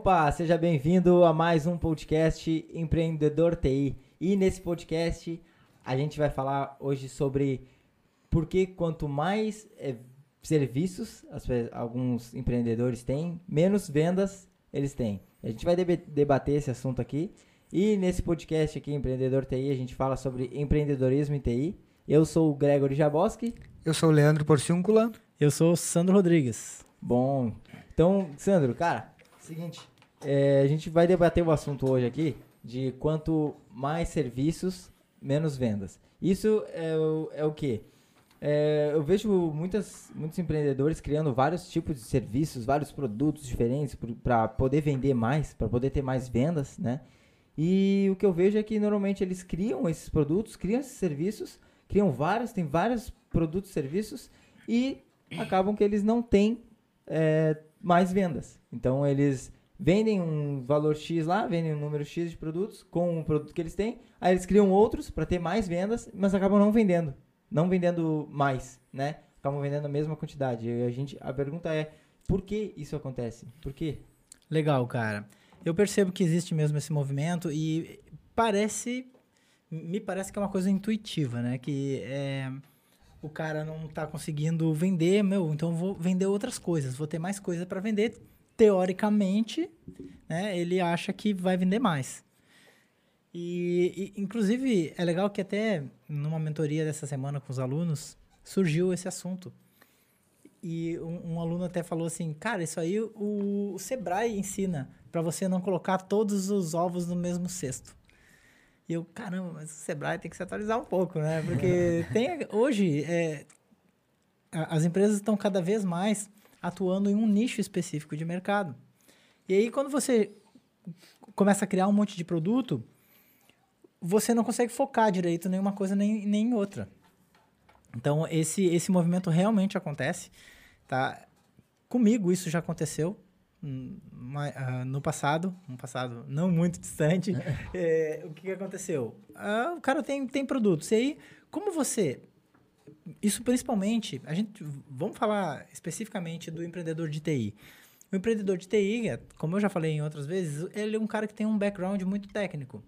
Opa, seja bem-vindo a mais um podcast Empreendedor TI. E nesse podcast a gente vai falar hoje sobre por que quanto mais é, serviços as, alguns empreendedores têm, menos vendas eles têm. A gente vai debater esse assunto aqui. E nesse podcast aqui, Empreendedor TI, a gente fala sobre empreendedorismo em TI. Eu sou o Gregory Jaboski. Eu sou o Leandro Porciúncula. Eu sou o Sandro Rodrigues. Bom, então, Sandro, cara, seguinte, é, a gente vai debater o assunto hoje aqui de quanto mais serviços, menos vendas. Isso é o, é o quê? É, eu vejo muitas, muitos empreendedores criando vários tipos de serviços, vários produtos diferentes para poder vender mais, para poder ter mais vendas, né? E o que eu vejo é que normalmente eles criam esses produtos, criam esses serviços, criam vários, tem vários produtos e serviços e acabam que eles não têm é, mais vendas. Então eles vendem um valor X lá, vendem um número X de produtos com o produto que eles têm, aí eles criam outros para ter mais vendas, mas acabam não vendendo, não vendendo mais, né? Acabam vendendo a mesma quantidade. E a gente, a pergunta é, por que isso acontece? Por quê? Legal, cara. Eu percebo que existe mesmo esse movimento e parece, me parece que é uma coisa intuitiva, né? Que é, o cara não está conseguindo vender, meu, então vou vender outras coisas, vou ter mais coisa para vender. Teoricamente, né? Ele acha que vai vender mais. E, e, inclusive, é legal que até numa mentoria dessa semana com os alunos surgiu esse assunto. E um, um aluno até falou assim, cara, isso aí o, o Sebrae ensina para você não colocar todos os ovos no mesmo cesto. E eu, caramba, mas o Sebrae tem que se atualizar um pouco, né? Porque tem hoje é, as empresas estão cada vez mais atuando em um nicho específico de mercado. E aí quando você começa a criar um monte de produto, você não consegue focar direito em nenhuma coisa nem, nem em outra. Então esse esse movimento realmente acontece, tá? Comigo isso já aconteceu no passado, um passado não muito distante, é, o que, aconteceu? Uh, o cara tem, tem produtos. E aí, como você. Isso principalmente, a gente. Vamos falar especificamente do empreendedor de TI. O empreendedor de TI, como eu já falei em outras vezes, ele é um cara que tem um background muito técnico.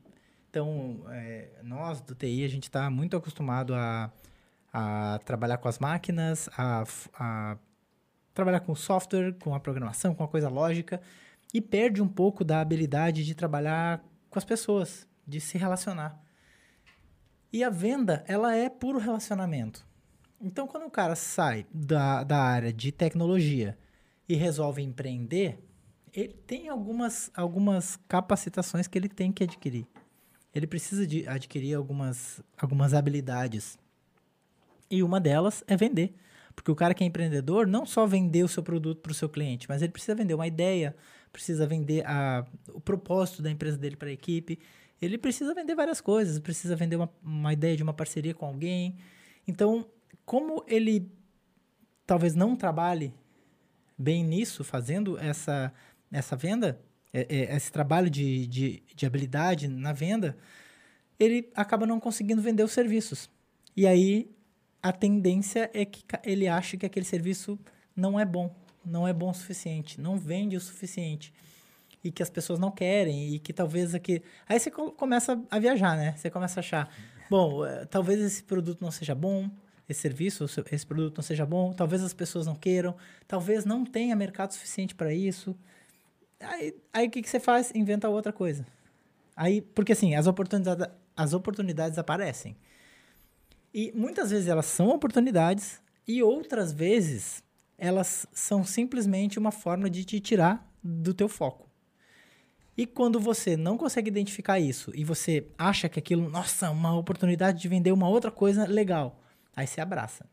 Então, é, nós do TI, a gente está muito acostumado a, a trabalhar com as máquinas, a, a trabalhar com software, com a programação, com a coisa lógica, e perde um pouco da habilidade de trabalhar com as pessoas, de se relacionar. E a venda, ela é puro relacionamento. Então, quando o cara sai da, da área de tecnologia e resolve empreender, ele tem algumas, algumas capacitações que ele tem que adquirir. Ele precisa de adquirir algumas, algumas habilidades. E uma delas é vender. Porque o cara que é empreendedor não só vender o seu produto para o seu cliente, mas ele precisa vender uma ideia, precisa vender a, o propósito da empresa dele para a equipe. Ele precisa vender várias coisas, precisa vender uma, uma ideia de uma parceria com alguém. Então, como ele talvez não trabalhe bem nisso, fazendo essa, essa venda, é, é, esse trabalho de, de, de habilidade na venda, ele acaba não conseguindo vender os serviços. E aí a tendência é que ele ache que aquele serviço não é bom, não é bom o suficiente, não vende o suficiente. E que as pessoas não querem, e que talvez aqui. Aí você começa a viajar, né? Você começa a achar, bom, eh, talvez esse produto não seja bom, esse serviço, esse produto não seja bom, talvez as pessoas não queiram, talvez não tenha mercado suficiente para isso. Aí, aí o que, que você faz? Inventa outra coisa. Aí, porque assim, as oportunidades, as oportunidades aparecem. E muitas vezes elas são oportunidades e outras vezes elas são simplesmente uma forma de te tirar do teu foco. E quando você não consegue identificar isso e você acha que aquilo, nossa, uma oportunidade de vender uma outra coisa legal, aí você abraça.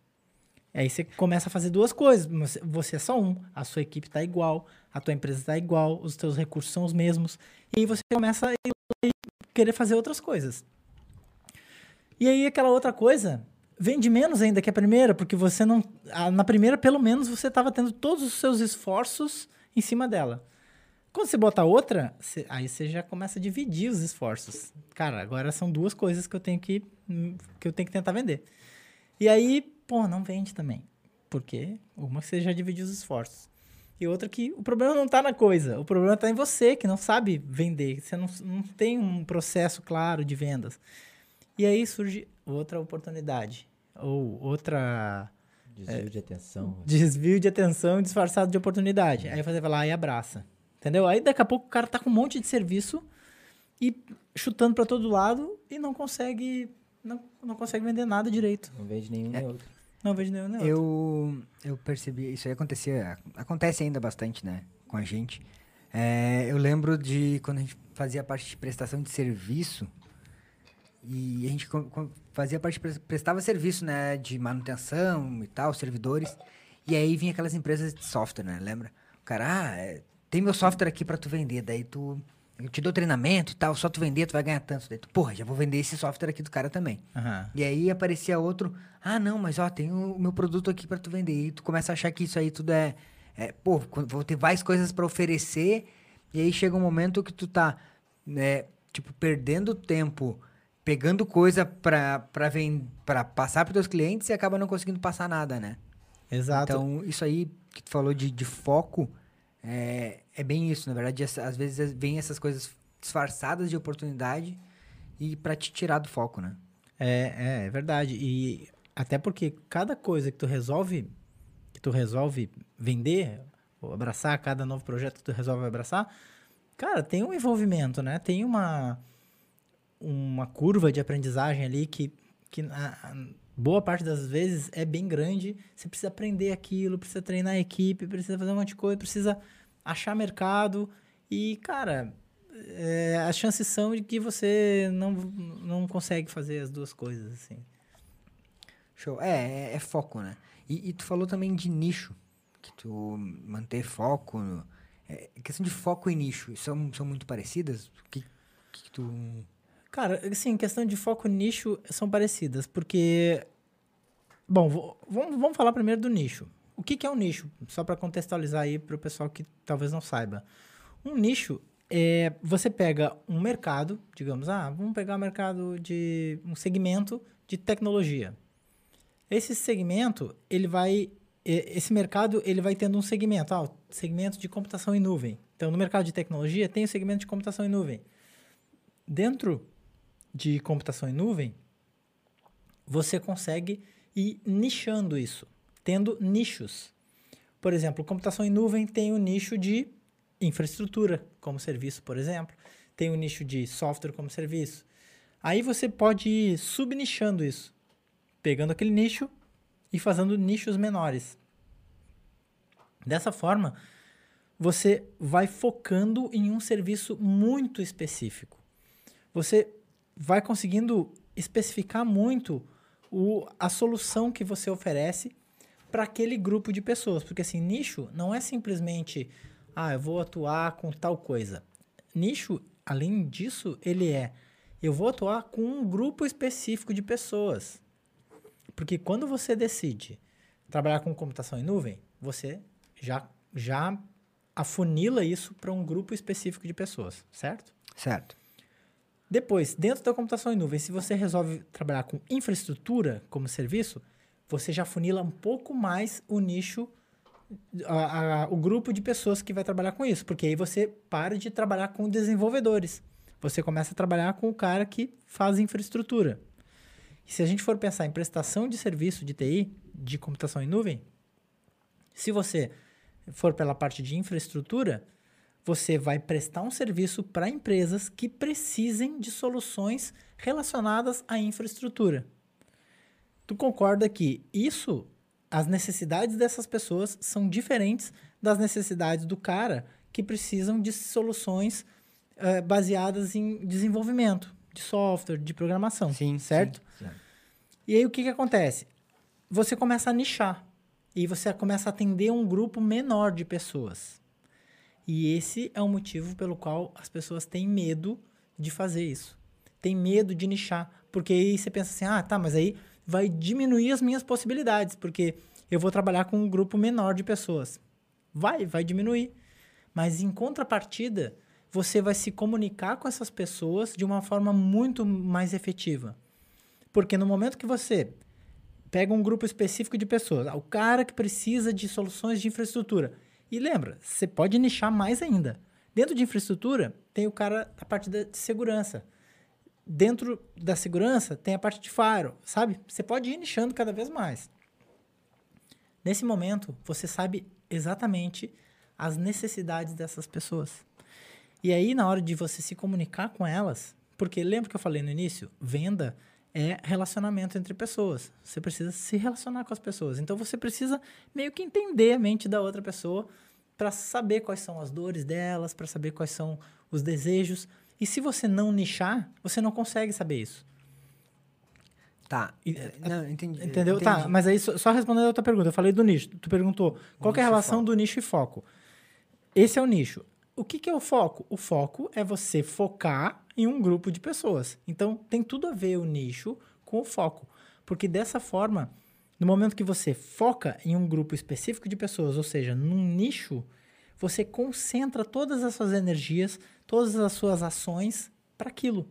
Aí você começa a fazer duas coisas. Você é só um, a sua equipe está igual, a tua empresa está igual, os teus recursos são os mesmos. E aí você começa a querer fazer outras coisas. E aí aquela outra coisa vende menos ainda que a primeira, porque você não. Na primeira, pelo menos, você estava tendo todos os seus esforços em cima dela. Quando você bota outra, aí você já começa a dividir os esforços. Cara, agora são duas coisas que eu tenho que, que eu tenho que tentar vender. E aí, pô, não vende também. Porque uma você já dividiu os esforços. E outra que o problema não está na coisa, o problema está em você, que não sabe vender, você não, não tem um processo claro de vendas. E aí surge outra oportunidade, ou outra Desvio de atenção. desvio de atenção disfarçado de oportunidade. Aí você vai lá e abraça. Entendeu? Aí daqui a pouco o cara tá com um monte de serviço e chutando para todo lado e não consegue não, não consegue vender nada direito. Não vende nenhum nem outro. Não vejo nenhum nem outro. Eu, eu percebi, isso aí acontecia, acontece ainda bastante, né, com a gente. É, eu lembro de quando a gente fazia parte de prestação de serviço e a gente fazia parte, prestava serviço, né, de manutenção e tal, servidores. E aí vinha aquelas empresas de software, né, lembra? O cara, ah, é, tem meu software aqui pra tu vender, daí tu, eu te dou treinamento e tal, só tu vender tu vai ganhar tanto. Daí tu, porra, já vou vender esse software aqui do cara também. Aham. E aí aparecia outro, ah, não, mas ó, tem o meu produto aqui pra tu vender. E tu começa a achar que isso aí tudo é, é pô, vou ter várias coisas pra oferecer. E aí chega um momento que tu tá, né, tipo, perdendo tempo, pegando coisa ven- pra passar pros teus clientes e acaba não conseguindo passar nada, né? Exato. Então, isso aí que tu falou de, de foco, é, é bem isso. Na verdade, às vezes vem essas coisas disfarçadas de oportunidade e pra te tirar do foco, né? É, é, é verdade. E até porque cada coisa que tu resolve, que tu resolve vender, ou abraçar, cada novo projeto que tu resolve abraçar, cara, tem um envolvimento, né? Tem uma, uma curva de aprendizagem ali que, que a, boa parte das vezes é bem grande. Você precisa aprender aquilo, precisa treinar a equipe, precisa fazer um monte de coisa, precisa achar mercado. E, cara, é, as chances são de que você não, não consegue fazer as duas coisas, assim. Show. É, é, é foco, né? E, e tu falou também de nicho, que tu manter foco. no- é, questão de foco e nicho, são, são muito parecidas? O que, que tu... Cara, assim, questão de foco nicho são parecidas, porque... Bom, vou- vamos, vamos falar primeiro do nicho. O que, que é um nicho? Só para contextualizar aí para o pessoal que talvez não saiba. Um nicho é... Você pega um mercado, digamos, ah, vamos pegar o mercado de... um segmento de tecnologia. Esse segmento, ele vai... Esse mercado, ele vai tendo um segmento, ah, segmento de computação em nuvem. Então, no mercado de tecnologia, tem o segmento de computação em nuvem. Dentro de computação em nuvem, você consegue ir nichando isso, tendo nichos. Por exemplo, computação em nuvem tem o nicho de infraestrutura como serviço, por exemplo. Tem o nicho de software como serviço. Aí você pode ir subnichando isso, pegando aquele nicho e fazendo nichos menores. Dessa forma, você vai focando em um serviço muito específico. Você vai conseguindo especificar muito o, a solução que você oferece para aquele grupo de pessoas. Porque assim, nicho não é simplesmente, ah, eu vou atuar com tal coisa. Nicho, além disso, ele é, eu vou atuar com um grupo específico de pessoas. Porque quando você decide trabalhar com computação em nuvem, você já, já afunila isso para um grupo específico de pessoas, certo? Certo. Depois, dentro da computação em nuvem, se você resolve trabalhar com infraestrutura como serviço, você já funila um pouco mais o nicho, a- a- o grupo de pessoas que vai trabalhar com isso, porque aí você para de trabalhar com desenvolvedores. Você começa a trabalhar com o cara que faz infraestrutura. E se a gente for pensar em prestação de serviço de TI, de computação em nuvem, se você for pela parte de infraestrutura, você vai prestar um serviço para empresas que precisem de soluções relacionadas à infraestrutura. Tu concorda que isso, as necessidades dessas pessoas são diferentes das necessidades do cara que precisam de soluções eh, baseadas em desenvolvimento de software, de programação, Sim, certo? sim, certo. E aí o que, que acontece? Você começa a nichar e você começa a atender um grupo menor de pessoas. E esse é o motivo pelo qual as pessoas têm medo de fazer isso. Tem medo de nichar, porque aí você pensa assim: "Ah, tá, mas aí vai diminuir as minhas possibilidades, porque eu vou trabalhar com um grupo menor de pessoas". Vai, vai diminuir. Mas em contrapartida, você vai se comunicar com essas pessoas de uma forma muito mais efetiva. Porque no momento que você pega um grupo específico de pessoas, ah, o cara que precisa de soluções de infraestrutura, E lembra, você pode nichar mais ainda. Dentro de infraestrutura, tem o cara a parte da segurança. Dentro da segurança, tem a parte de faro, sabe? Você pode ir nichando cada vez mais. Nesse momento, você sabe exatamente as necessidades dessas pessoas. E aí, na hora de você se comunicar com elas, porque lembra que eu falei no início? Venda é relacionamento entre pessoas. Você precisa se relacionar com as pessoas. Então você precisa meio que entender a mente da outra pessoa para saber quais são as dores delas, para saber quais são os desejos. E se você não nichar, você não consegue saber isso. Tá. Não, entendi. Entendeu? Entendi. Tá, mas aí só, só respondendo a outra pergunta. Eu falei do nicho. Tu perguntou qual é a e relação do nicho e foco. Esse é o nicho. O que, que é o foco? O foco é você focar em um grupo de pessoas. Então, tem tudo a ver o nicho com o foco. Porque dessa forma, no momento que você foca em um grupo específico de pessoas, ou seja, num nicho, você concentra todas as suas energias, todas as suas ações para aquilo.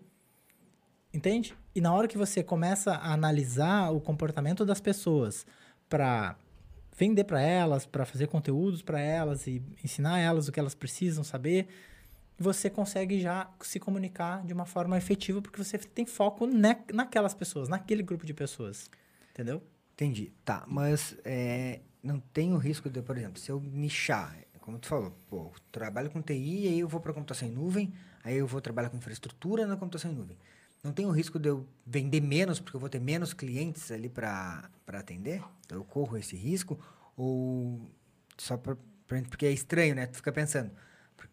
Entende? E na hora que você começa a analisar o comportamento das pessoas para vender para elas, para fazer conteúdos para elas e ensinar elas o que elas precisam saber, você consegue já se comunicar de uma forma efetiva porque você tem foco na, naquelas pessoas, naquele grupo de pessoas. Entendeu? Entendi. Tá, mas é, não tem o risco de, por exemplo, se eu nichar, como tu falou, pô, trabalho com TI, aí eu vou para computação em nuvem, aí eu vou trabalhar com infraestrutura na computação em nuvem. Não tem o risco de eu vender menos, porque eu vou ter menos clientes ali para atender? Então eu corro esse risco? Ou só pra- porque é estranho, né? Tu fica pensando.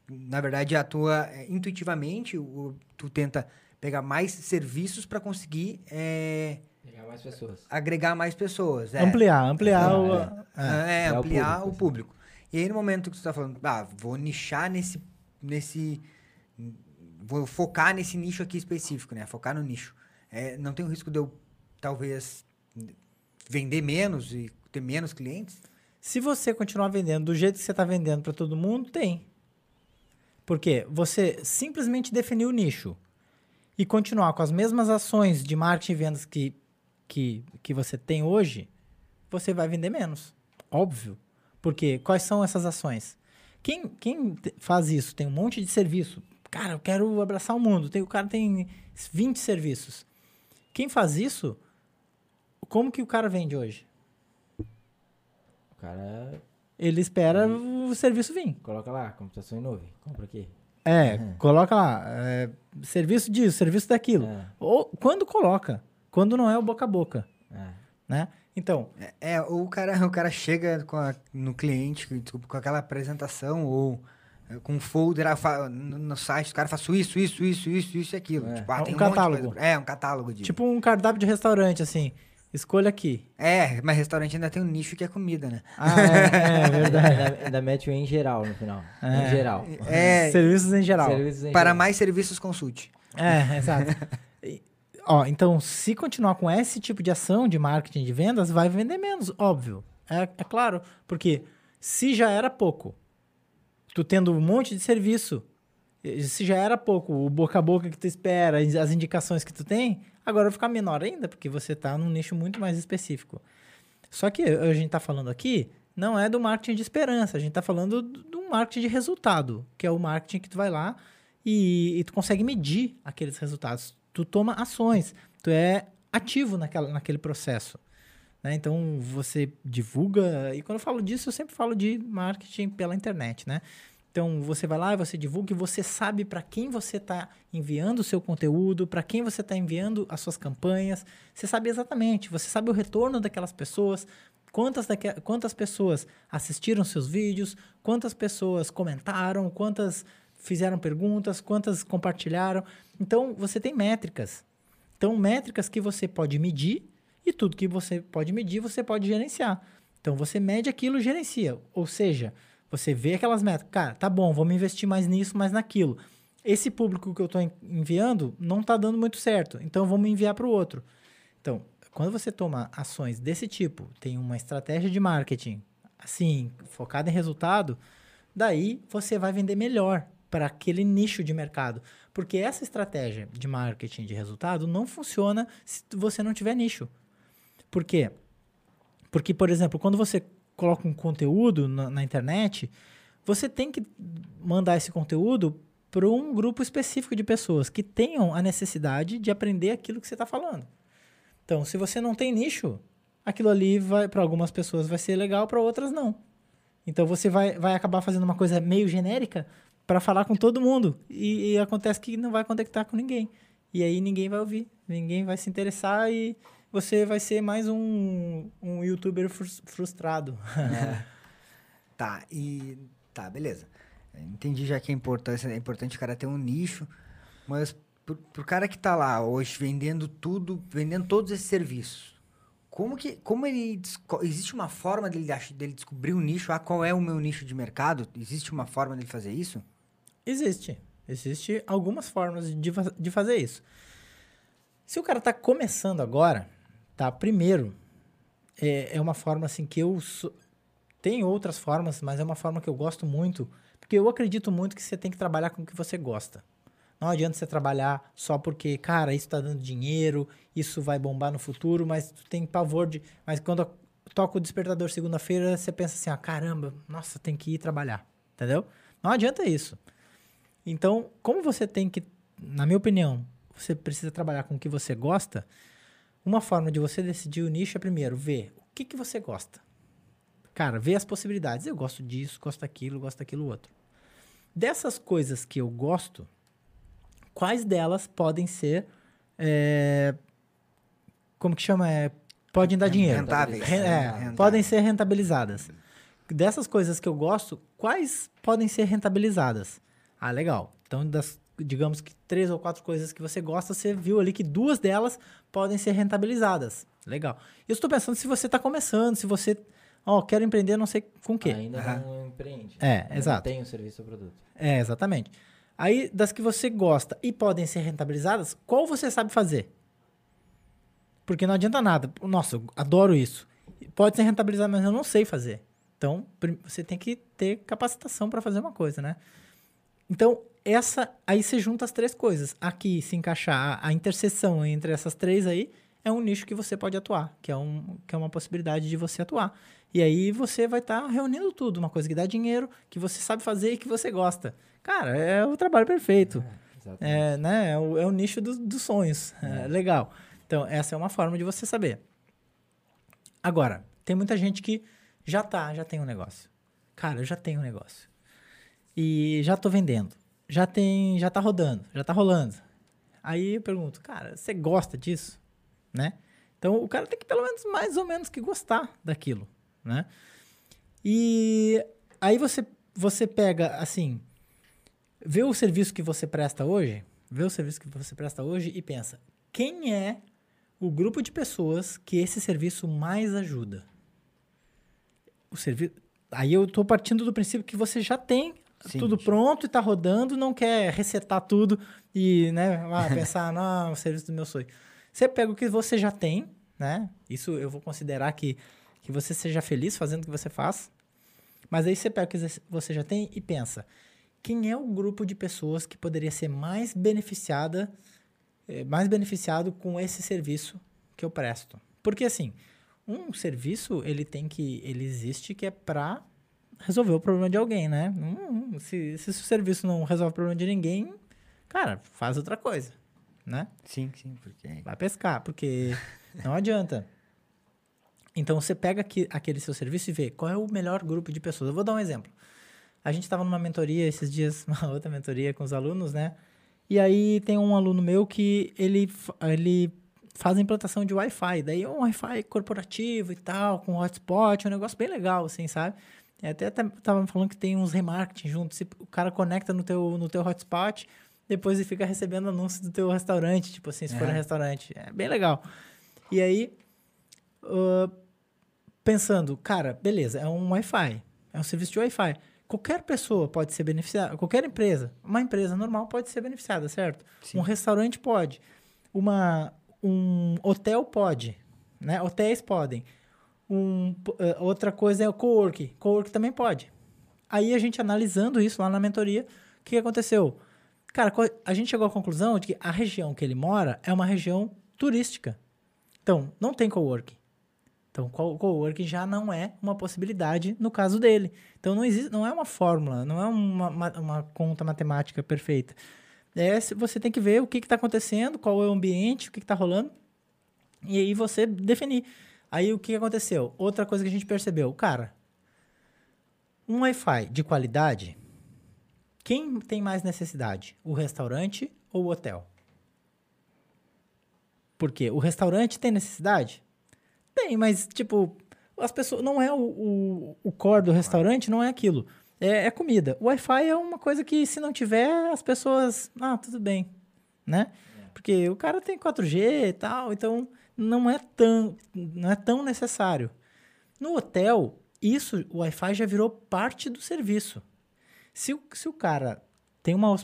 Na verdade, a tua, é, intuitivamente, o, tu tenta pegar mais serviços para conseguir é, Pegar mais pessoas. agregar mais pessoas. é. Ampliar, ampliar É, o. é. é. É o ampliar público, o público. E aí, no momento que tu tá falando, ah, vou nichar nesse. nesse vou focar nesse nicho aqui específico, né? Focar no nicho. É, não tem o risco de eu, talvez, vender menos e ter menos clientes? Se você continuar vendendo do jeito que você está vendendo para todo mundo, tem. Porque você simplesmente definiu o nicho e continuar com as mesmas ações de marketing e vendas que, que, que você tem hoje, você vai vender menos. Óbvio. Porque quais são essas ações? Quem, quem faz isso? Tem um monte de serviço. Cara, eu quero abraçar o mundo. Tem, o cara tem 20 serviços. Quem faz isso, como que o cara vende hoje? O cara Ele espera o serviço vir. coloca lá, computação em nuvem. Compra aqui. É, Uhum. coloca lá, é, serviço disso, serviço daquilo. É, Ou quando coloca, quando não é o boca a boca, é. né? Então, É, é, ou o cara, o cara chega com a- no cliente, com- desculpa, com aquela apresentação, ou é, com um folder ah, fa- no, no site, o cara faço isso, isso, isso, isso, isso e aquilo. É. Tipo, ah, Um tem um monte de catálogo. coisa. É, um catálogo de... tipo um cardápio de restaurante, assim, escolha aqui. É, mas restaurante ainda tem um nicho que é comida, né? Ah, é, é verdade. ainda, ainda mete o em geral no final. É. Em geral. É, Serviços em geral. Serviços em para geral. mais serviços, consulte. É, exato. Ó, então, se continuar com esse tipo de ação de marketing de vendas, vai vender menos, óbvio. É, é claro, porque se já era pouco, tu tendo um monte de serviço, se já era pouco, o boca a boca que tu espera, as indicações que tu tem, agora vai ficar menor ainda, porque você está num nicho muito mais específico. Só que a gente está falando aqui não é do marketing de esperança, a gente está falando do, marketing de resultado, que é o marketing que tu vai lá e, e tu consegue medir aqueles resultados. Tu toma ações, tu é ativo naquela, naquele processo. né? Então você divulga, e quando eu falo disso, eu sempre falo de marketing pela internet, né? Então você vai lá você divulga e você sabe para quem você está enviando o seu conteúdo, para quem você está enviando as suas campanhas. Você sabe exatamente, você sabe o retorno daquelas pessoas, quantas, daque- quantas pessoas assistiram seus vídeos, quantas pessoas comentaram, quantas fizeram perguntas, quantas compartilharam. Então você tem métricas. Então, métricas que você pode medir e tudo que você pode medir, você pode gerenciar. Então, você mede aquilo gerencia. Ou seja, você vê aquelas métricas. Cara, tá bom, vamos investir mais nisso, mais naquilo. Esse público que eu estou enviando não está dando muito certo, então vamos enviar para o outro. Então, quando você toma ações desse tipo, tem uma estratégia de marketing assim, focada em resultado, daí você vai vender melhor para aquele nicho de mercado. Porque essa estratégia de marketing de resultado não funciona se você não tiver nicho. Por quê? Porque, por exemplo, quando você coloca um conteúdo na, na internet, você tem que mandar esse conteúdo para um grupo específico de pessoas que tenham a necessidade de aprender aquilo que você está falando. Então, se você não tem nicho, aquilo ali vai para algumas pessoas vai ser legal, para outras não. Então você vai, vai acabar fazendo uma coisa meio genérica para falar com todo mundo e, e, acontece que não vai conectar com ninguém. E aí ninguém vai ouvir, ninguém vai se interessar e você vai ser mais um, um youtuber frustrado. É. tá, e tá, beleza. Entendi já que é importante, é importante o cara ter um nicho, mas pro, pro cara que tá lá hoje vendendo tudo, vendendo todos esses serviços, como que como ele existe uma forma dele, dele descobrir um nicho? Ah, qual é o meu nicho de mercado? Existe uma forma dele fazer isso? Existe. Existe algumas formas de, de fazer isso. Se o cara tá começando agora, tá? Primeiro, é, é uma forma assim que eu. Tem outras formas, mas é uma forma que eu gosto muito, porque eu acredito muito que você tem que trabalhar com o que você gosta. Não adianta você trabalhar só porque, cara, isso está dando dinheiro, isso vai bombar no futuro, mas tu tem pavor de. Mas quando toca o despertador segunda-feira, você pensa assim, ah, caramba, nossa, tem que ir trabalhar. Entendeu? Não adianta isso. Então, como você tem que, na minha opinião, você precisa trabalhar com o que você gosta, uma forma de você decidir o nicho é primeiro ver o que, que você gosta. Cara, ver as possibilidades. Eu gosto disso, gosto daquilo, gosto daquilo outro. Dessas coisas que eu gosto, quais delas podem ser. É, como que chama? É, podem dar dinheiro. Rentáveis. Re, é, Rentáveis. Podem ser rentabilizadas. Dessas coisas que eu gosto, quais podem ser rentabilizadas? Ah, legal. Então, das, digamos que três ou quatro coisas que você gosta, você viu ali que duas delas podem ser rentabilizadas. Legal. Eu estou pensando se você está começando, se você. Ó, oh, quero empreender, não sei com o quê. Ainda não empreende. É, Ainda exato. Não tem o serviço ou produto. É, exatamente. Aí, das que você gosta e podem ser rentabilizadas, qual você sabe fazer? Porque não adianta nada. Nossa, eu adoro isso. Pode ser rentabilizado, mas eu não sei fazer. Então, você tem que ter capacitação para fazer uma coisa, né? Então, essa aí você junta as três coisas. Aqui se encaixar a, a interseção entre essas três aí é um nicho que você pode atuar, que é, um, que é uma possibilidade de você atuar. E aí você vai estar tá reunindo tudo, uma coisa que dá dinheiro, que você sabe fazer e que você gosta. Cara, é o trabalho perfeito. É, é né? é, o, é o nicho do, dos sonhos. É. é. legal. Então, essa é uma forma de você saber. Agora, tem muita gente que já tá, já tem um negócio. Cara, eu já tenho um negócio. E já tô vendendo. Já tem, já tá rodando, já tá rolando. Aí eu pergunto, cara, você gosta disso? Né? Então, o cara tem que pelo menos mais ou menos que gostar daquilo, né? E aí você você pega assim, vê o serviço que você presta hoje, vê o serviço que você presta hoje e pensa: quem é o grupo de pessoas que esse serviço mais ajuda? O serviço. Aí eu estou partindo do princípio que você já tem Sim, tudo pronto e está rodando, não quer resetar tudo e né, pensar, não, o serviço do meu sonho. Você pega o que você já tem, né? Isso eu vou considerar que, que você seja feliz fazendo o que você faz. Mas aí você pega o que você já tem e pensa: quem é o grupo de pessoas que poderia ser mais beneficiada, eh, mais beneficiado com esse serviço que eu presto. Porque assim, um serviço ele tem que, ele existe que é para resolver o problema de alguém, né? Hum, se, se o serviço não resolve o problema de ninguém, cara, faz outra coisa, né? Sim, sim, porque vai pescar, porque não adianta. Então você pega aqui, aquele seu serviço e vê qual é o melhor grupo de pessoas. Eu vou dar um exemplo. A gente estava numa mentoria esses dias, uma outra mentoria com os alunos, né? E aí tem um aluno meu que ele, ele faz a implantação de Wi-Fi. Daí é um Wi-Fi corporativo e tal, com hotspot, um negócio bem legal, assim, sabe? E até tava falando que tem uns remarketing juntos. O cara conecta no teu, no teu hotspot, depois ele fica recebendo anúncios do teu restaurante, tipo assim, se é. for um restaurante. É bem legal. E aí, uh, pensando, cara, beleza, é um Wi-Fi, é um serviço de Wi-Fi. Qualquer pessoa pode ser beneficiada, qualquer empresa, uma empresa normal pode ser beneficiada, certo? Sim. Um restaurante pode, uma, um hotel pode, né? Hotéis podem. Um, uh, outra coisa é o co-work. Co-work também pode. Aí a gente analisando isso lá na mentoria, o que aconteceu? Cara, a gente chegou à conclusão de que a região que ele mora é uma região turística. Então, não tem co-work. Então, co- coworking já não é uma possibilidade no caso dele. Então, não existe, não é uma fórmula, não é uma, uma, uma conta matemática perfeita. É, você tem que ver o que está acontecendo, qual é o ambiente, o que está rolando, e aí você definir. Aí, o que aconteceu? Outra coisa que a gente percebeu, cara, um Wi-Fi de qualidade, quem tem mais necessidade? O restaurante ou o hotel? Por quê? O restaurante tem necessidade? Tem, mas, tipo, as pessoas. Não é o, o, o core do restaurante, não é aquilo. É, é comida. O Wi-Fi é uma coisa que, se não tiver, as pessoas. Ah, tudo bem. Né? Porque o cara tem 4G e tal, então não é tão, não é tão necessário. No hotel, isso, o Wi-Fi já virou parte do serviço. Se o, se o cara tem uma,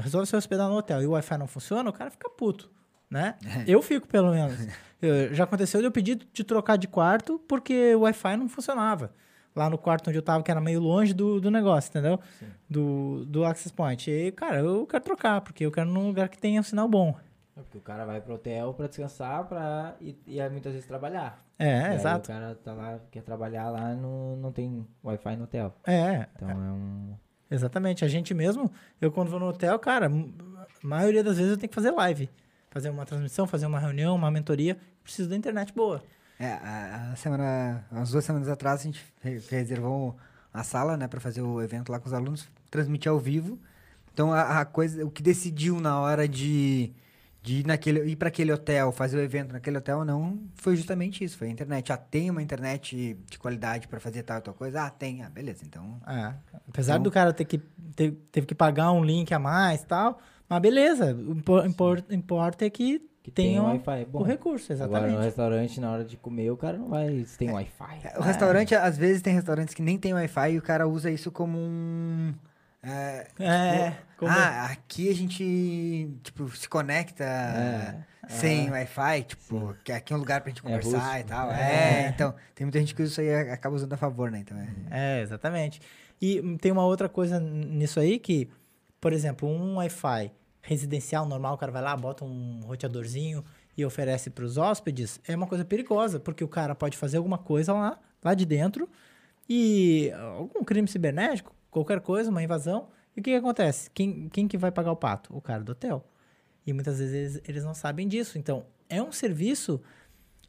resolve se hospedar no hotel e o Wi-Fi não funciona, o cara fica puto, né? Eu fico, pelo menos. Eu- já aconteceu de eu pedir de trocar de quarto porque o Wi-Fi não funcionava. Lá no quarto onde eu tava, que era meio longe do, do negócio, entendeu? Do, do Access Point. E, cara, eu quero trocar, porque eu quero num lugar que tenha um sinal bom. É porque o cara vai pro hotel pra descansar pra, e, e aí muitas vezes trabalhar. E É, aí exato. O cara tá lá, quer trabalhar lá, não, não tem Wi-Fi no hotel. É, Então é um. Exatamente. A gente mesmo, eu quando vou no hotel, cara, a maioria das vezes eu tenho que fazer live. Fazer uma transmissão, fazer uma reunião, uma mentoria. Preciso da internet boa. É, a, a semana, umas duas semanas atrás, a gente re- reservou a sala, né, para fazer o evento lá com os alunos, transmitir ao vivo. Então, a, a coisa, o que decidiu na hora de, de ir, naquele, ir para aquele hotel, fazer o evento naquele hotel ou não, foi justamente isso, foi a internet. Ah, tem uma internet de qualidade para fazer tal e tal coisa? Ah, tem. Ah, beleza, então... É. Apesar Então- do cara ter que, ter, teve que pagar um link a mais e tal, mas beleza. O impor- impor- importa é que, Que tem tenham Wi-Fi. Bom, o recurso, Agora no exatamente. restaurante, na hora de comer, o cara não vai. Se tem Wi-Fi. É, O restaurante, às vezes, tem restaurantes que nem tem Wi-Fi e o cara usa isso como um... é, É, tipo, como- Ah, aqui a gente, tipo, se conecta É, sem Wi-Fi, tipo, que aqui é um lugar pra gente É conversar e tal. É. É. então, tem muita gente que usa isso aí acaba usando a favor, né? Então, é... É, exatamente. E tem uma outra coisa nisso aí que, por exemplo, um Wi-Fi residencial normal, o cara vai lá, bota um roteadorzinho e oferece para os hóspedes, é uma coisa perigosa, porque o cara pode fazer alguma coisa lá, lá de dentro e algum crime cibernético, qualquer coisa, uma invasão. E o que, que acontece? Quem, quem que vai pagar o pato? O cara do hotel. E muitas vezes eles, eles não sabem disso. Então, é um serviço.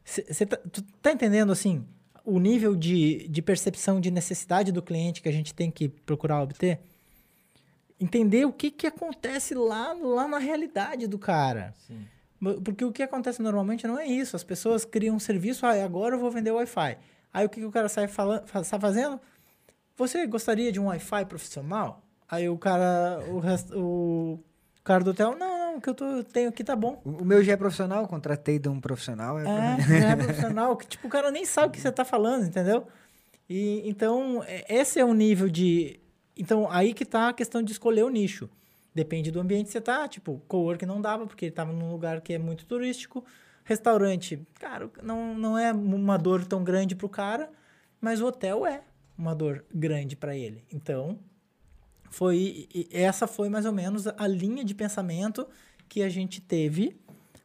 Você tá, tu tá entendendo assim o nível de, de percepção de necessidade do cliente que a gente tem que procurar obter? Entender o que, que acontece lá, lá na realidade do cara. Sim. Porque o que acontece normalmente não é isso. As pessoas criam um serviço, ah, agora eu vou vender o Wi-Fi. Aí o que, que o cara sai, falando, fa- sai fazendo? Você gostaria de um Wi-Fi profissional? Aí o cara, o, rest, o cara do hotel, não, não, o que eu tô, tenho aqui tá bom. O o meu já é profissional, contratei de um profissional. É, É, já é profissional, que tipo, o cara nem sabe o que você tá falando, entendeu? E então, é- esse é o nível de. Então, aí que tá a questão de escolher o nicho. Depende do ambiente que você tá, tipo, cowork não dava, porque ele tava num lugar que é muito turístico. Restaurante, cara, não, não é uma dor tão grande pro cara, mas o hotel é uma dor grande para ele. Então, foi essa foi mais ou menos a linha de pensamento que a gente teve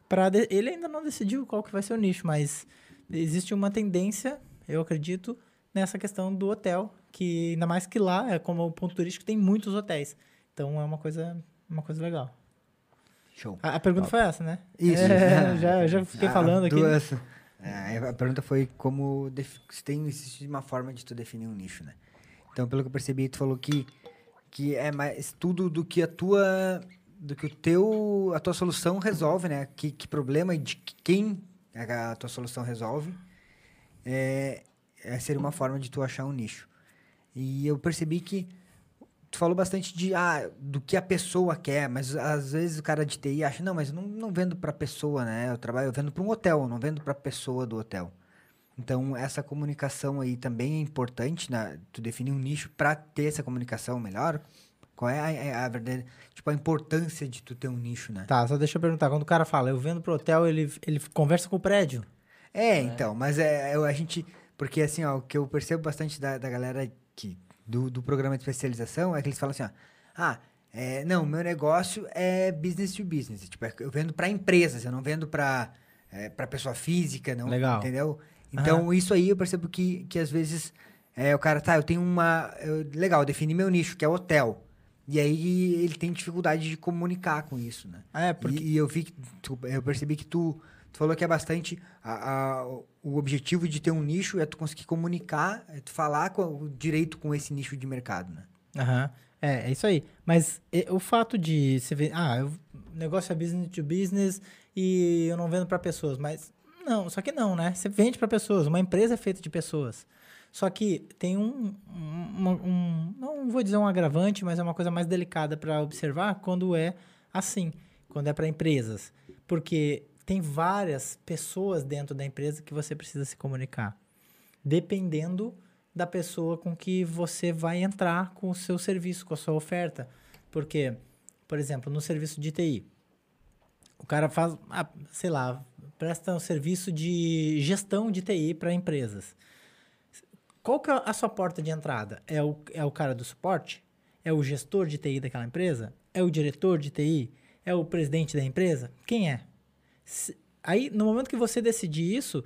para ele ainda não decidiu qual que vai ser o nicho, mas existe uma tendência, eu acredito, nessa questão do hotel, que ainda mais que lá, é como ponto turístico tem muitos hotéis. Então é uma coisa uma coisa legal. Show. A, a pergunta foi essa, né? Isso. É, já já fiquei Ah, falando aqui. duas- É, a pergunta foi como se tem existe uma forma de tu definir um nicho, né? Então, pelo que eu percebi, tu falou que que é mais tudo do que a tua do que o teu a tua solução resolve, né? Que, que problema e de que- quem a, a tua solução resolve é, é seria uma forma de tu achar um nicho. E eu percebi que tu falou bastante de ah, do que a pessoa quer, mas às vezes o cara de TI acha, não, mas eu não, não vendo para pessoa, né? Eu trabalho, eu vendo para um hotel, eu não vendo para pessoa do hotel. Então, essa comunicação aí também é importante, né? Tu definir um nicho para ter essa comunicação melhor. Qual é a, a, a verdade, tipo, a importância de tu ter um nicho, né? Tá, só deixa eu perguntar, quando o cara fala, eu vendo pro hotel, ele ele conversa com o prédio. É, então, mas é, eu- a gente. Porque assim, ó, o que eu percebo bastante da, da galera que, do, do programa de especialização é que eles falam assim, ó. Ah, é, não, meu negócio é business to business. Tipo, é- eu vendo para empresas, eu não vendo para é, pra pessoa física, não. Legal. Entendeu? Então, isso aí eu percebo que, que às vezes é, o cara, tá, eu tenho uma. eu- legal, defini meu nicho, que é hotel. E aí ele tem dificuldade de comunicar com isso, né? É, porque. E, e eu vi que tu- eu percebi que tu, tu falou que é bastante a- a- o objetivo de ter um nicho é tu conseguir comunicar, é tu falar com, o direito com esse nicho de mercado, né? Aham. É, é isso aí. Mas e- o fato de você ver, ah, o negócio é business to business e eu não vendo para pessoas, mas não, só que não, né? Você vende para pessoas, uma empresa é feita de pessoas. Só que tem um, um, um- não vou dizer um agravante, mas é uma coisa mais delicada para observar quando é assim, quando é para empresas, porque tem várias pessoas dentro da empresa que você precisa se comunicar, dependendo da pessoa com que você vai entrar com o seu serviço, com a sua oferta. Porque, por exemplo, no serviço de TI, o cara faz, ah, sei lá, presta um serviço de gestão de TI para empresas. Qual que é a sua porta de entrada? É o, é o cara do suporte? É o gestor de TI daquela empresa? É o diretor de TI? É o presidente da empresa? Quem é? Aí, no momento que você decidir isso,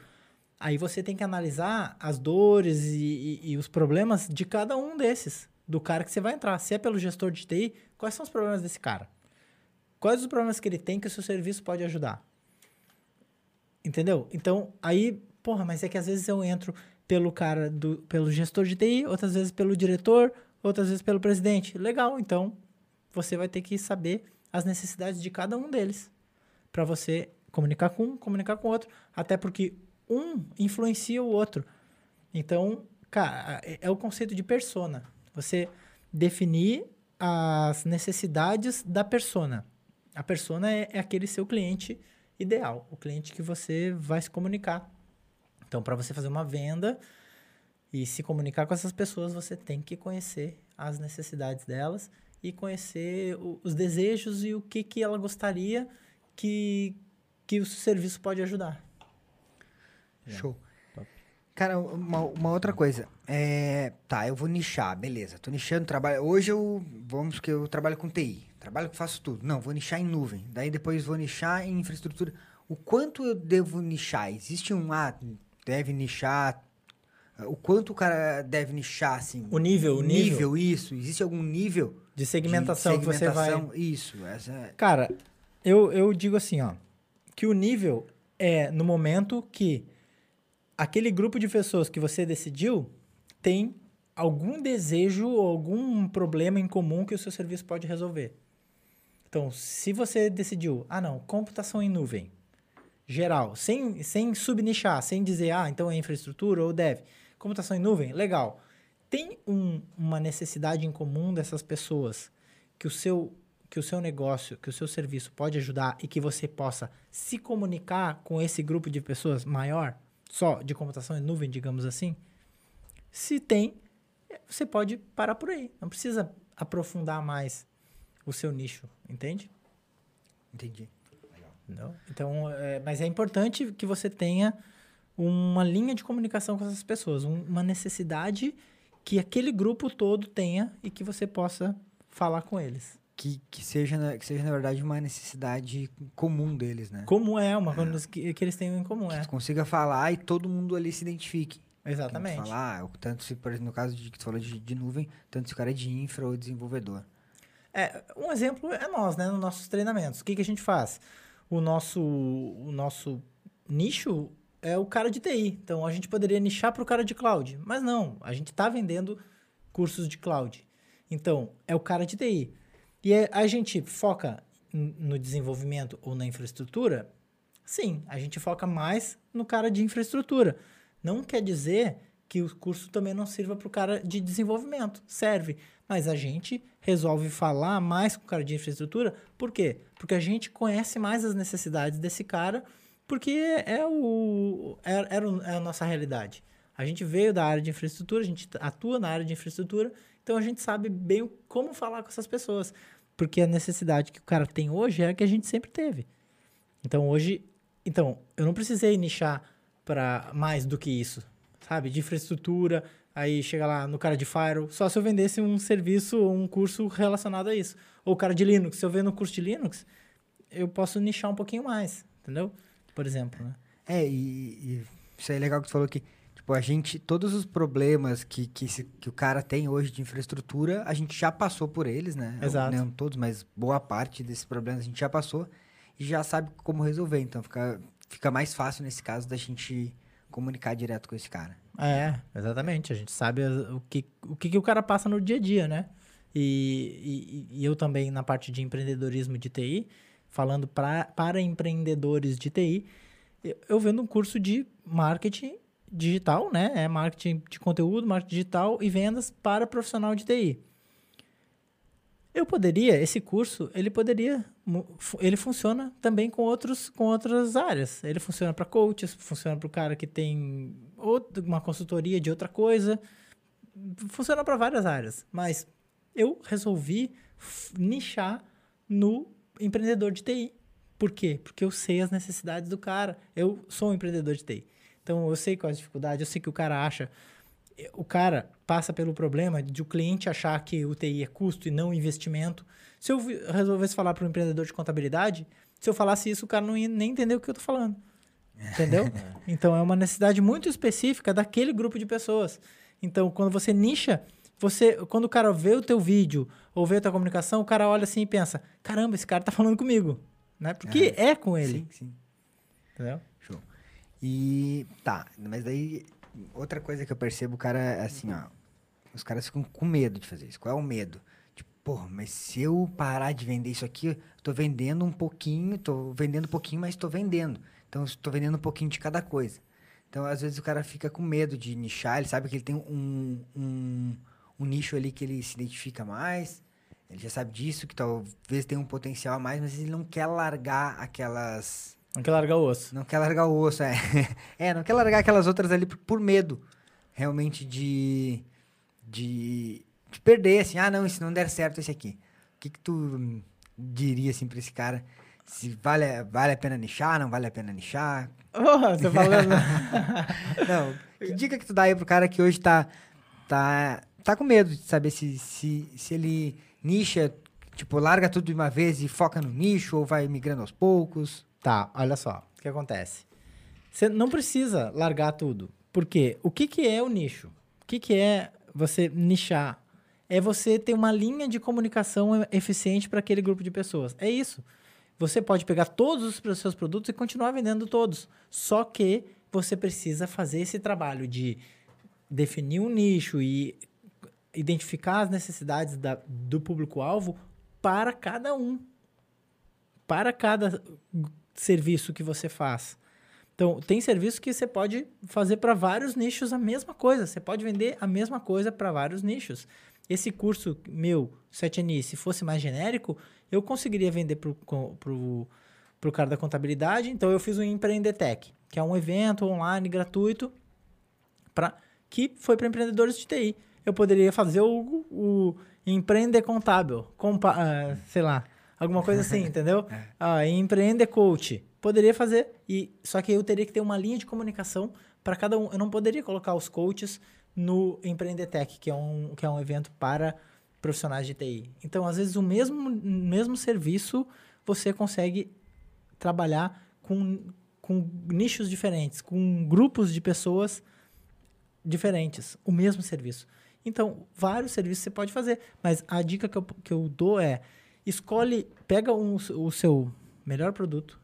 aí você tem que analisar as dores e, e- e os problemas de cada um desses, do cara que você vai entrar. Se é pelo gestor de TI, quais são os problemas desse cara? Quais os problemas que ele tem que o seu serviço pode ajudar? Entendeu? Então, aí, porra, mas é que às vezes eu entro pelo cara do pelo gestor de TI, outras vezes pelo diretor, outras vezes pelo presidente. Legal, então você vai ter que saber as necessidades de cada um deles para você comunicar com um, comunicar com o outro, até porque um influencia o outro. Então, cara, é, é o conceito de persona. Você definir as necessidades da persona. A persona é, é aquele seu cliente ideal, o cliente que você vai se comunicar. Então, para você fazer uma venda e se comunicar com essas pessoas, você tem que conhecer as necessidades delas e conhecer o- os desejos e o que, que ela gostaria que, que o serviço pode ajudar. Show. Top. Cara, uma, uma outra coisa. É, tá, eu vou nichar, beleza. Tô nichando, trabalho. Hoje eu. Vamos que eu trabalho com TI. Trabalho que faço tudo. Não, vou nichar em nuvem. Daí depois vou nichar em infraestrutura. O quanto eu devo nichar? Existe um. Ah, deve nichar. O quanto o cara deve nichar, assim? O nível, o nível, isso. Existe algum nível de segmentação, de que você vai. segmentação? Isso. Essa é- Cara, eu, eu digo assim, ó, que o nível é no momento que aquele grupo de pessoas que você decidiu tem algum desejo ou algum problema em comum que o seu serviço pode resolver. Então, se você decidiu, ah não, computação em nuvem, geral, sem, sem subnichar, sem dizer, ah, então é infraestrutura ou dev, computação em nuvem, legal. Tem um- uma necessidade em comum dessas pessoas que o seu que o seu negócio, que o seu serviço pode ajudar e que você possa se comunicar com esse grupo de pessoas maior, só de computação em nuvem, digamos assim? Se tem, você pode parar por aí. Não precisa aprofundar mais o seu nicho, entende? Entendi. Não. Então, é, mas é importante que você tenha uma linha de comunicação com essas pessoas, um- uma necessidade que aquele grupo todo tenha e que você possa falar com eles. Que, que, seja, na- que seja, na verdade, uma necessidade comum deles, né? Como é uma coisa que, que eles tenham em comum, que é. tu consiga falar e todo mundo ali se identifique. Exatamente. Falar, ah, tanto se, por exemplo, no caso de que tu falou de, de nuvem, tanto se o cara é de infra ou desenvolvedor. É, um exemplo é nós, né, nos nossos treinamentos. O que, que a gente faz? O nosso, o nosso nicho é o cara de TI. Então, a gente poderia nichar para o cara de cloud. Mas não, a gente está vendendo cursos de cloud. Então, é o cara de TI. E é- a gente foca no desenvolvimento ou na infraestrutura? Sim, a gente foca mais no cara de infraestrutura. Não quer dizer que o curso também não sirva para o cara de desenvolvimento. Serve. Mas a gente resolve falar mais com o cara de infraestrutura. Por quê? Porque a gente conhece mais as necessidades desse cara, porque é, o, é, é a nossa realidade. A gente veio da área de infraestrutura, a gente atua na área de infraestrutura, então a gente sabe bem como falar com essas pessoas. Porque a necessidade que o cara tem hoje é a que a gente sempre teve. Então hoje, então, eu não precisei nichar para mais do que isso, sabe? De infraestrutura, aí chega lá no cara de Firewall, só se eu vendesse um serviço um curso relacionado a isso. Ou o cara de Linux, se eu vendo um curso de Linux, eu posso nichar um pouquinho mais, entendeu? Por exemplo, né? É, e, e isso é legal que tu falou que, tipo, a gente, todos os problemas que, que, esse- que o cara tem hoje de infraestrutura, a gente já passou por eles, né? Exato. Não todos, mas boa parte desses problemas a gente já passou e já sabe como resolver. Então fica, fica mais fácil nesse caso da gente comunicar direto com esse cara. É, exatamente. A gente sabe o que o, que que o cara passa no dia a dia, né? E, e- e eu também, na parte de empreendedorismo de TI, falando pra, para empreendedores de TI, eu, eu vendo um curso de marketing digital, né? É marketing de conteúdo, marketing digital e vendas para profissional de TI. Eu poderia, esse curso, ele poderia, ele funciona também com, outros, com outras áreas. Ele funciona para coaches, funciona para o cara que tem outra, uma consultoria de outra coisa, funciona para várias áreas. Mas eu resolvi nichar no empreendedor de TI. Por quê? Porque eu sei as necessidades do cara. Eu sou um empreendedor de TI. Então eu sei quais as dificuldades, eu sei que o cara acha o cara passa pelo problema de o cliente achar que o TI é custo e não investimento. Se eu resolvesse falar para um empreendedor de contabilidade, se eu falasse isso, o cara não ia nem entender o que eu tô falando. Entendeu? então é uma necessidade muito específica daquele grupo de pessoas. Então, quando você nicha, você, quando o cara vê o teu vídeo ou vê a tua comunicação, o cara olha assim e pensa: "Caramba, esse cara tá falando comigo", né? Porque é, com ele, Sim, sim. entendeu? E tá, mas daí outra coisa que eu percebo, cara, é assim, ó. Os caras ficam com medo de fazer isso. Qual é o medo? Tipo, porra, mas se eu parar de vender isso aqui, eu tô vendendo um pouquinho, tô vendendo um pouquinho, mas tô vendendo. Então, eu tô vendendo um pouquinho de cada coisa. Então, às vezes, o cara fica com medo de nichar, ele sabe que ele tem um, um, um nicho ali que ele se identifica mais, ele já sabe disso, que talvez tenha um potencial a mais, mas ele não quer largar aquelas Não quer largar o osso. não quer largar o osso, é. é, não quer largar aquelas outras ali por, por medo, realmente, de, de, de perder, assim. Ah, não, se não der certo esse aqui. O que que tu diria, assim, pra esse cara? Se vale, vale a pena nichar, não vale a pena nichar? Oh, você falando. Não, que dica que tu dá aí pro cara que hoje tá, tá, tá com medo de saber se, se, se ele nicha, tipo, larga tudo de uma vez e foca no nicho, ou vai migrando aos poucos? Tá, olha só. O que acontece? Você não precisa largar tudo. Por quê? O que, que é o nicho? O que, que é você nichar? É você ter uma linha de comunicação eficiente para aquele grupo de pessoas. É isso. Você pode pegar todos os seus produtos e continuar vendendo todos. Só que você precisa fazer esse trabalho de definir um nicho e identificar as necessidades da- do público-alvo para cada um. Para cada serviço que você faz. Então, tem serviço que você pode fazer para vários nichos a mesma coisa. Você pode vender a mesma coisa para vários nichos. Esse curso meu, 7NI, se fosse mais genérico, eu conseguiria vender para o cara da contabilidade. Então, eu fiz o Empreendetec, que é um evento online gratuito pra, que foi para empreendedores de TI. Eu poderia fazer o, o Empreender Contábil, compa, ah, sei lá, alguma coisa assim, entendeu? Ah, Empreender Coach. Poderia fazer, e só que eu teria que ter uma linha de comunicação para cada um. Eu não poderia colocar os coaches no Empreendetec, que é um, que é um evento para profissionais de TI. Então, às vezes, o mesmo, mesmo serviço você consegue trabalhar com, com nichos diferentes, com grupos de pessoas diferentes, o mesmo serviço. Então, vários serviços você pode fazer, mas a dica que eu, que eu dou é: escolhe, pega um, o seu melhor produto,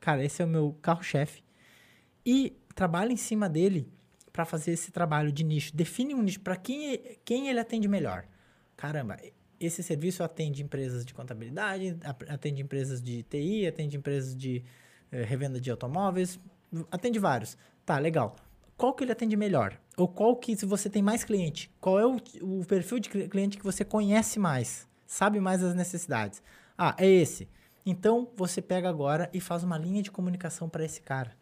cara, esse é o meu carro-chefe, e trabalha em cima dele para fazer esse trabalho de nicho. Define um nicho para quem, quem ele atende melhor. Caramba, esse serviço atende empresas de contabilidade, atende empresas de TI, atende empresas de eh, revenda de automóveis, atende vários. Tá, legal. Qual que ele atende melhor? Ou qual que, se você tem mais cliente, qual é o, o perfil de cli- cliente que você conhece mais? Sabe mais as necessidades? Ah, é esse. Então, você pega agora e faz uma linha de comunicação para esse cara.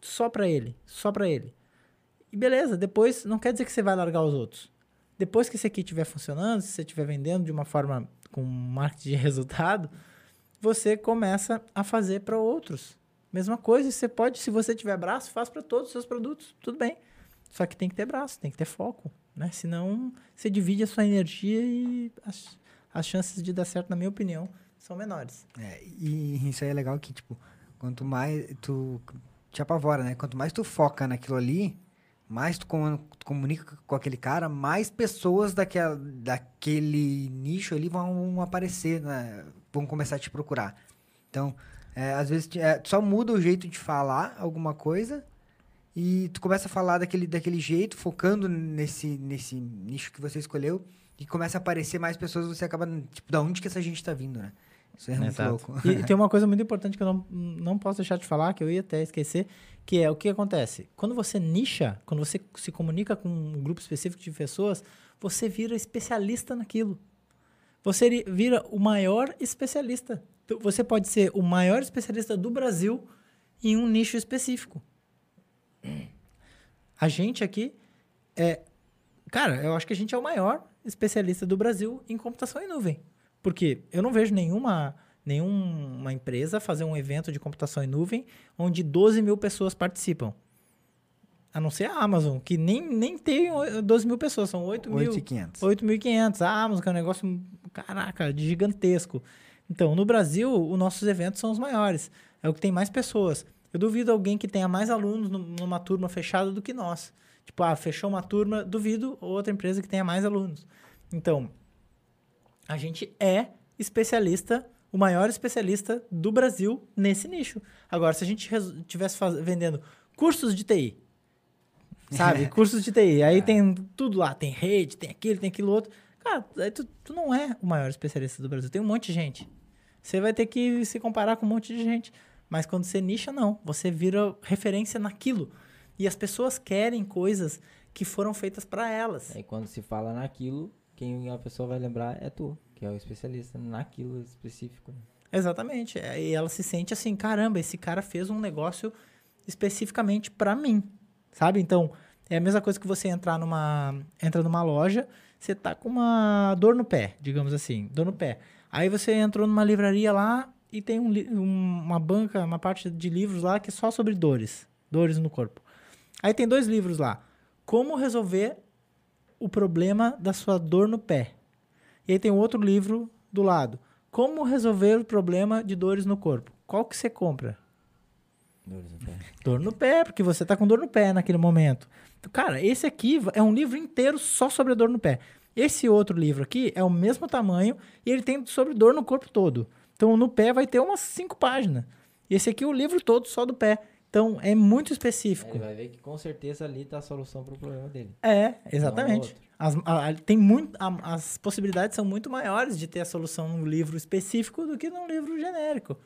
Só para ele, só para ele. E beleza, depois não quer dizer que você vai largar os outros. Depois que esse aqui estiver funcionando, se você estiver vendendo de uma forma com marketing de resultado, você começa a fazer para outros. Mesma coisa, você pode, se você tiver braço, faz para todos os seus produtos, tudo bem. Só que tem que ter braço, tem que ter foco, né? Senão você divide a sua energia e as, as chances de dar certo, na minha opinião, são menores. É, e isso aí é legal que, tipo, quanto mais tu te apavora, né? Quanto mais tu foca naquilo ali, mais tu, com- tu comunica com aquele cara, mais pessoas daquela, daquele nicho ali vão aparecer, né? Vão começar a te procurar. Então, é, às vezes é, tu só muda o jeito de falar alguma coisa e tu começa a falar daquele, daquele jeito, focando nesse, nesse nicho que você escolheu e começa a aparecer mais pessoas, você acaba, tipo, da onde que essa gente tá vindo, né? Isso é muito Exato. louco. E tem uma coisa muito importante que eu não, não posso deixar de falar, que eu ia até esquecer, que é o que acontece. Quando você nicha, quando você se comunica com um grupo específico de pessoas, você vira especialista naquilo. Você vira o maior especialista. Então, Você pode ser o maior especialista do Brasil em um nicho específico. A gente aqui é. Cara, eu acho que a gente é o maior especialista do Brasil em computação em nuvem. Porque eu não vejo nenhuma, nenhuma empresa fazer um evento de computação em nuvem onde 12 mil pessoas participam. A não ser a Amazon, que nem, nem tem o- 12 mil pessoas, são 8 mil. 8,500. 8.500. A Amazon, que é um negócio, caraca, de gigantesco. Então, no Brasil, os nossos eventos são os maiores. É o que tem mais pessoas. Eu duvido alguém que tenha mais alunos num- numa turma fechada do que nós. Tipo, ah, fechou uma turma, duvido outra empresa que tenha mais alunos. Então, a gente é especialista, o maior especialista do Brasil nesse nicho. Agora, se a gente estivesse vendendo cursos de TI, sabe? cursos de TI, aí tem tudo lá, tem rede, tem aquilo, tem aquilo outro. Cara, tu, tu não é o maior especialista do Brasil, tem um monte de gente. Você vai ter que se comparar com um monte de gente. Mas quando você nicha, não. Você vira referência naquilo. E as pessoas querem coisas que foram feitas para elas. Aí quando se fala naquilo, quem a pessoa vai lembrar é tu, que é o especialista naquilo específico. Exatamente. É, E ela se sente assim, caramba, esse cara fez um negócio especificamente para mim, sabe? Então, é a mesma coisa que você entrar numa entra numa loja, você tá com uma dor no pé, digamos assim, dor no pé. Aí você entrou numa livraria lá e tem um, um- uma banca, uma parte de livros lá que é só sobre dores, dores no corpo. Aí tem dois livros lá. Como resolver o problema da sua dor no pé. E aí tem um outro livro do lado. Como resolver o problema de dores no corpo? Qual que você compra? Dores no pé. Dor no pé, porque você tá com dor no pé naquele momento. Cara, esse aqui é um livro inteiro só sobre a dor no pé. Esse outro livro aqui é o mesmo tamanho e ele tem sobre dor no corpo todo. Então, no pé vai ter umas cinco páginas. E esse aqui é o livro todo só do pé. Então, é muito específico. ele vai ver que com certeza ali tá a solução pro problema dele. É, exatamente. outro. As, a- a- tem muito, a- as possibilidades são muito maiores de ter a solução num livro específico do que num livro genérico.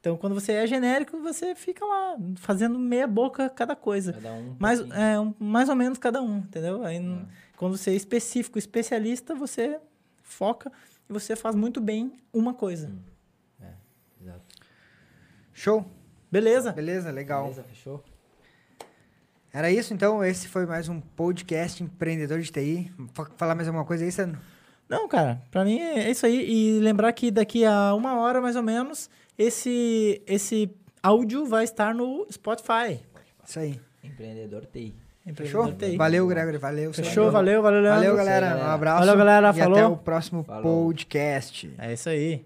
Então, quando você é genérico, você fica lá fazendo meia boca cada coisa. Vai dar um Mais, é, um- mais ou menos cada um, entendeu? Aí, Ah. quando você é específico, especialista, você foca e você faz muito bem uma coisa. Hum. Exato. Show? Beleza? Beleza, legal. Beleza, fechou? Era isso, então. Esse foi mais um podcast Empreendedor de TI. Fa- Falar mais alguma coisa aí, Sandro? Não, cara, pra mim é isso aí. E lembrar que daqui a uma hora, mais ou menos, esse, esse áudio vai estar no Spotify. Isso aí. Empreendedor TI. Fechou? Empreendedor TI. Valeu, Gregory. Valeu. Fechou, valeu, valeu, Leandro. Valeu, galera. Um abraço. Valeu, galera. E até Falou. o próximo Falou. podcast. É isso aí.